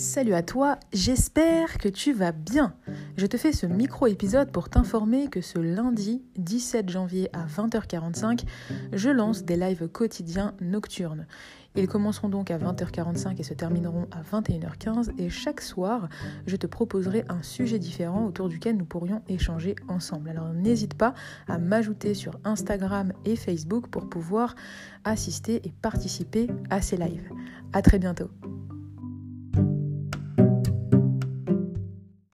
Salut à toi, j'espère que tu vas bien. Je te fais ce micro-épisode pour t'informer que ce lundi 17 janvier à 20h45, je lance des lives quotidiens nocturnes. Ils commenceront donc à 20h45 et se termineront à 21h15 et chaque soir, je te proposerai un sujet différent autour duquel nous pourrions échanger ensemble. Alors n'hésite pas à m'ajouter sur Instagram et Facebook pour pouvoir assister et participer à ces lives. À très bientôt.